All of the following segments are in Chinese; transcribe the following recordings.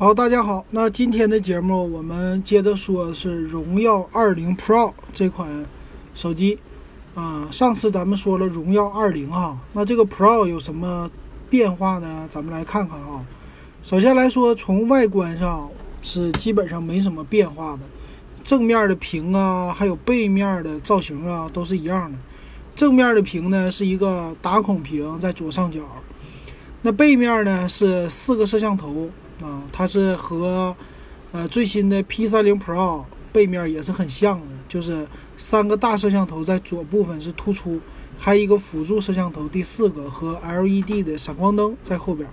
好，大家好，那今天的节目我们接着说是荣耀二零 Pro 这款手机啊。上次咱们说了荣耀二零哈，那这个 Pro 有什么变化呢？咱们来看看啊。首先来说，从外观上是基本上没什么变化的，正面的屏啊，还有背面的造型啊，都是一样的。正面的屏呢是一个打孔屏在左上角，那背面呢是四个摄像头。啊，它是和呃最新的 P 三零 Pro 背面也是很像的，就是三个大摄像头在左部分是突出，还有一个辅助摄像头，第四个和 LED 的闪光灯在后边。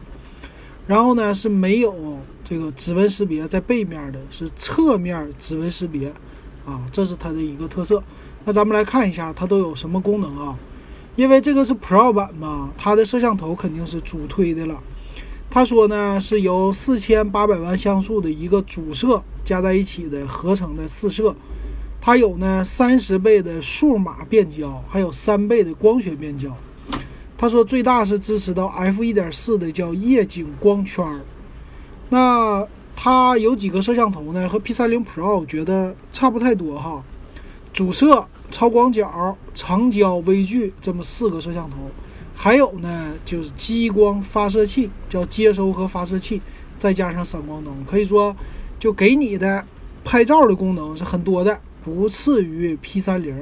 然后呢是没有这个指纹识别在背面的，是侧面指纹识别啊，这是它的一个特色。那咱们来看一下它都有什么功能啊？因为这个是 Pro 版嘛，它的摄像头肯定是主推的了。他说呢，是由四千八百万像素的一个主摄加在一起的合成的四摄，它有呢三十倍的数码变焦，还有三倍的光学变焦。他说最大是支持到 f 一点四的叫夜景光圈儿。那它有几个摄像头呢？和 P 三零 Pro 我觉得差不太多哈。主摄、超广角、长焦、微距这么四个摄像头。还有呢，就是激光发射器，叫接收和发射器，再加上闪光灯，可以说就给你的拍照的功能是很多的，不次于 P 三零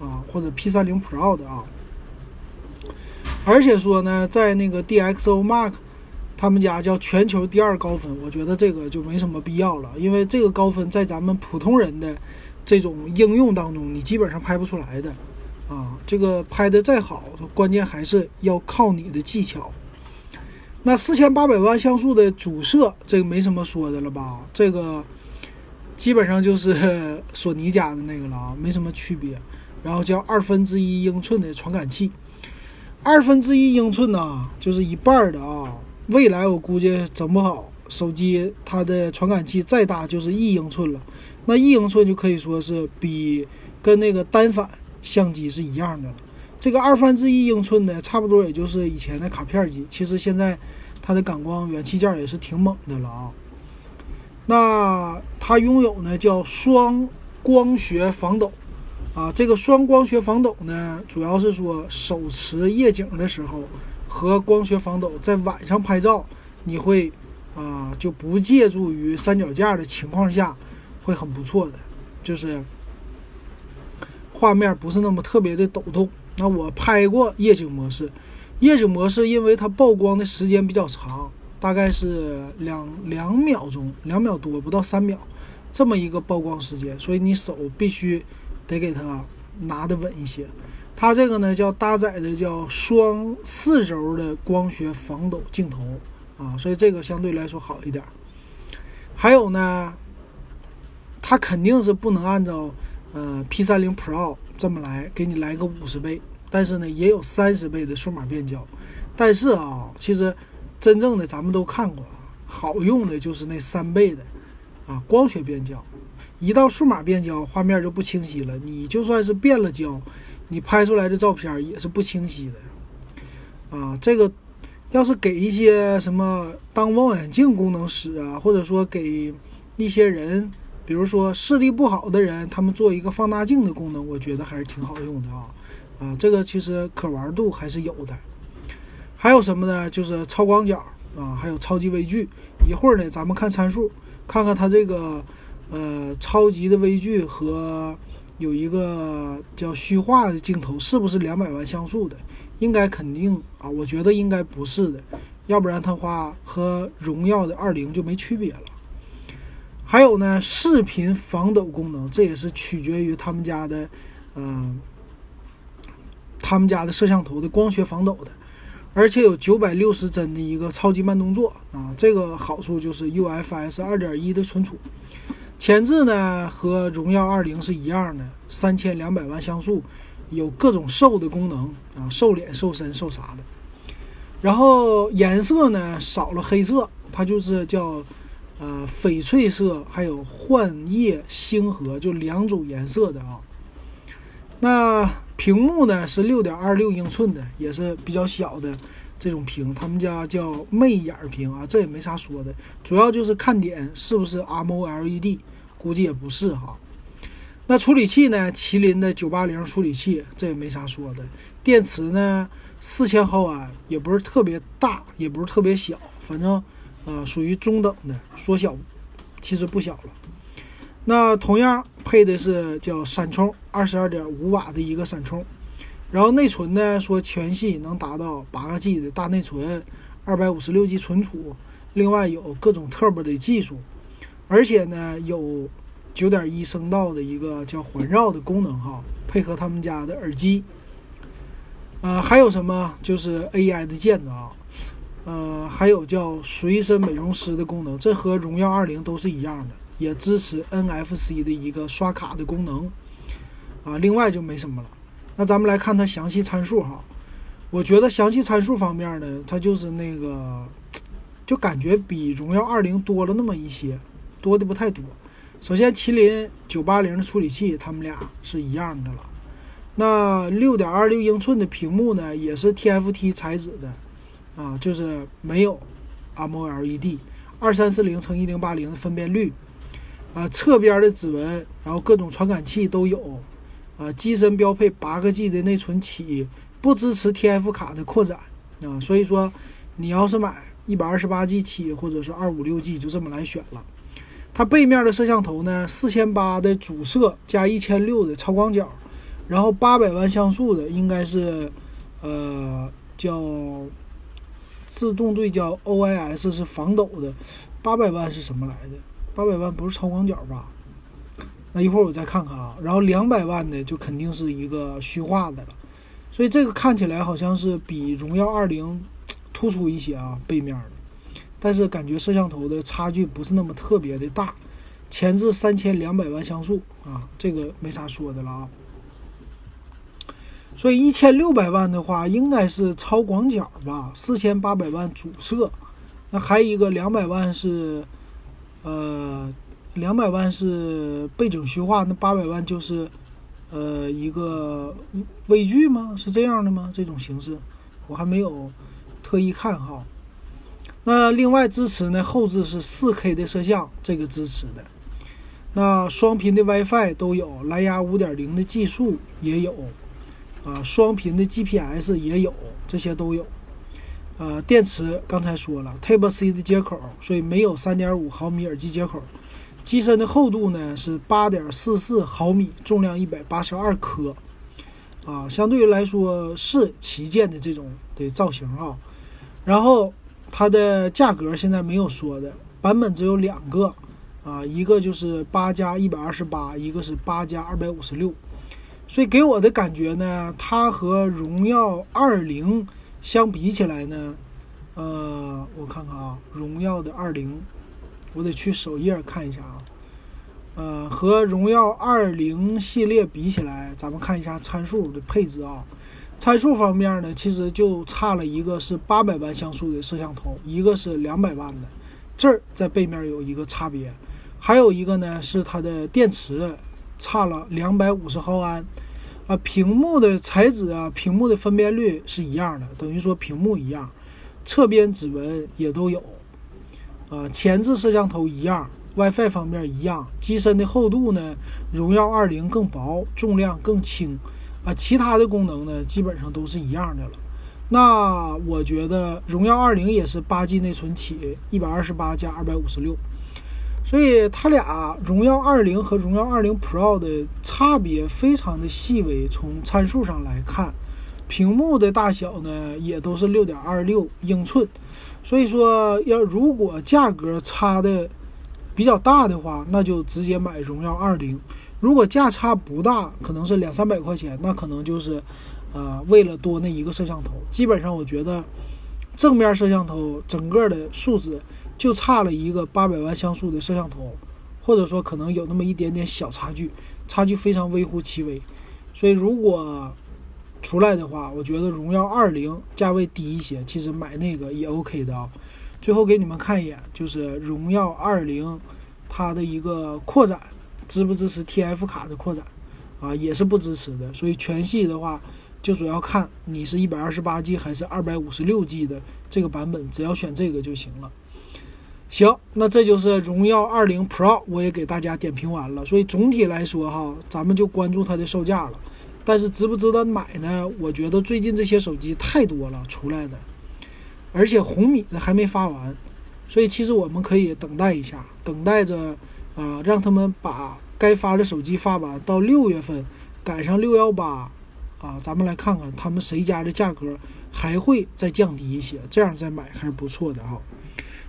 啊或者 P 三零 Pro 的啊。而且说呢，在那个 DxO Mark 他们家叫全球第二高分，我觉得这个就没什么必要了，因为这个高分在咱们普通人的这种应用当中，你基本上拍不出来的。啊，这个拍的再好，关键还是要靠你的技巧。那四千八百万像素的主摄，这个没什么说的了吧？这个基本上就是 索尼家的那个了啊，没什么区别。然后叫二分之一英寸的传感器，二分之一英寸呢，就是一半的啊。未来我估计整不好，手机它的传感器再大就是一英寸了。那一英寸就可以说是比跟那个单反。相机是一样的了，这个二分之一英寸的，差不多也就是以前的卡片机。其实现在它的感光元器件也是挺猛的了啊。那它拥有呢叫双光学防抖啊，这个双光学防抖呢，主要是说手持夜景的时候和光学防抖，在晚上拍照，你会啊就不借助于三脚架的情况下，会很不错的，就是。画面不是那么特别的抖动。那我拍过夜景模式，夜景模式因为它曝光的时间比较长，大概是两两秒钟，两秒多不到三秒，这么一个曝光时间，所以你手必须得给它拿得稳一些。它这个呢叫搭载的叫双四轴的光学防抖镜头啊，所以这个相对来说好一点。还有呢，它肯定是不能按照。呃，P 三零 Pro 这么来给你来个五十倍，但是呢也有三十倍的数码变焦，但是啊，其实真正的咱们都看过，好用的就是那三倍的啊光学变焦，一到数码变焦画面就不清晰了，你就算是变了焦，你拍出来的照片也是不清晰的啊。这个要是给一些什么当望远镜功能使啊，或者说给一些人。比如说视力不好的人，他们做一个放大镜的功能，我觉得还是挺好用的啊，啊，这个其实可玩度还是有的。还有什么呢？就是超广角啊，还有超级微距。一会儿呢，咱们看参数，看看它这个呃超级的微距和有一个叫虚化的镜头是不是两百万像素的？应该肯定啊，我觉得应该不是的，要不然它话和荣耀的二零就没区别了。还有呢，视频防抖功能，这也是取决于他们家的，嗯，他们家的摄像头的光学防抖的，而且有九百六十帧的一个超级慢动作啊，这个好处就是 UFS 二点一的存储。前置呢和荣耀二零是一样的，三千两百万像素，有各种瘦的功能啊，瘦脸、瘦身、瘦啥的。然后颜色呢少了黑色，它就是叫。呃，翡翠色还有幻夜星河，就两种颜色的啊。那屏幕呢是六点二六英寸的，也是比较小的，这种屏，他们家叫魅眼屏啊，这也没啥说的，主要就是看点是不是 M O L E D，估计也不是哈。那处理器呢？麒麟的九八零处理器，这也没啥说的。电池呢？四千毫安，也不是特别大，也不是特别小，反正，啊，属于中等的。缩小，其实不小了。那同样配的是叫闪充，二十二点五瓦的一个闪充。然后内存呢？说全系能达到八个 G 的大内存，二百五十六 G 存储，另外有各种 Turbo 的技术，而且呢有。九点一声道的一个叫环绕的功能哈，配合他们家的耳机，呃，还有什么就是 AI 的键子啊，呃，还有叫随身美容师的功能，这和荣耀二零都是一样的，也支持 NFC 的一个刷卡的功能啊。另外就没什么了。那咱们来看它详细参数哈，我觉得详细参数方面呢，它就是那个，就感觉比荣耀二零多了那么一些，多的不太多。首先，麒麟九八零的处理器，它们俩是一样的了。那六点二六英寸的屏幕呢，也是 TFT 材质的，啊，就是没有 AMOLED，二三四零乘一零八零的分辨率，啊，侧边的指纹，然后各种传感器都有，啊，机身标配八个 G 的内存起，不支持 TF 卡的扩展，啊，所以说你要是买一百二十八 G 起，或者是二五六 G，就这么来选了。它背面的摄像头呢，四千八的主摄加一千六的超广角，然后八百万像素的应该是，呃，叫自动对焦 OIS 是防抖的，八百万是什么来的？八百万不是超广角吧？那一会儿我再看看啊。然后两百万的就肯定是一个虚化的了，所以这个看起来好像是比荣耀二零突出一些啊，背面的。但是感觉摄像头的差距不是那么特别的大，前置三千两百万像素啊，这个没啥说的了啊。所以一千六百万的话，应该是超广角吧？四千八百万主摄，那还一个两百万是，呃，两百万是背景虚化，那八百万就是，呃，一个微距吗？是这样的吗？这种形式，我还没有特意看哈。那另外支持呢？后置是 4K 的摄像，这个支持的。那双频的 WiFi 都有，蓝牙5.0的技术也有，啊，双频的 GPS 也有，这些都有。呃，电池刚才说了，Type C 的接口，所以没有3.5毫米耳机接口。机身的厚度呢是8.44毫米，重量182克，啊，相对于来说是旗舰的这种的造型啊。然后。它的价格现在没有说的，版本只有两个，啊，一个就是八加一百二十八，一个是八加二百五十六，所以给我的感觉呢，它和荣耀二零相比起来呢，呃，我看看啊，荣耀的二零，我得去首页看一下啊，呃，和荣耀二零系列比起来，咱们看一下参数的配置啊。参数方面呢，其实就差了一个是八百万像素的摄像头，一个是两百万的，这儿在背面有一个差别，还有一个呢是它的电池差了两百五十毫安，啊，屏幕的材质啊，屏幕的分辨率是一样的，等于说屏幕一样，侧边指纹也都有，啊，前置摄像头一样，WiFi 方面一样，机身的厚度呢，荣耀二零更薄，重量更轻。啊，其他的功能呢，基本上都是一样的了。那我觉得荣耀二零也是八 G 内存起，一百二十八加二百五十六，所以它俩荣耀二零和荣耀二零 Pro 的差别非常的细微。从参数上来看，屏幕的大小呢也都是六点二六英寸，所以说要如果价格差的比较大的话，那就直接买荣耀二零。如果价差不大，可能是两三百块钱，那可能就是，呃，为了多那一个摄像头。基本上我觉得，正面摄像头整个的素质就差了一个八百万像素的摄像头，或者说可能有那么一点点小差距，差距非常微乎其微。所以如果出来的话，我觉得荣耀二零价位低一些，其实买那个也 OK 的啊。最后给你们看一眼，就是荣耀二零它的一个扩展。支不支持 TF 卡的扩展啊？也是不支持的。所以全系的话，就主要看你是一百二十八 G 还是二百五十六 G 的这个版本，只要选这个就行了。行，那这就是荣耀二零 Pro，我也给大家点评完了。所以总体来说哈，咱们就关注它的售价了。但是值不值得买呢？我觉得最近这些手机太多了出来的，而且红米的还没发完，所以其实我们可以等待一下，等待着啊，让他们把该发的手机发完，到六月份赶上六幺八。啊，咱们来看看他们谁家的价格还会再降低一些，这样再买还是不错的哈。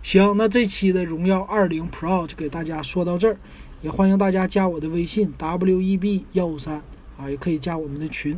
行，那这期的荣耀二零 Pro 就给大家说到这儿，也欢迎大家加我的微信 W E B 幺五三啊，也可以加我们的群。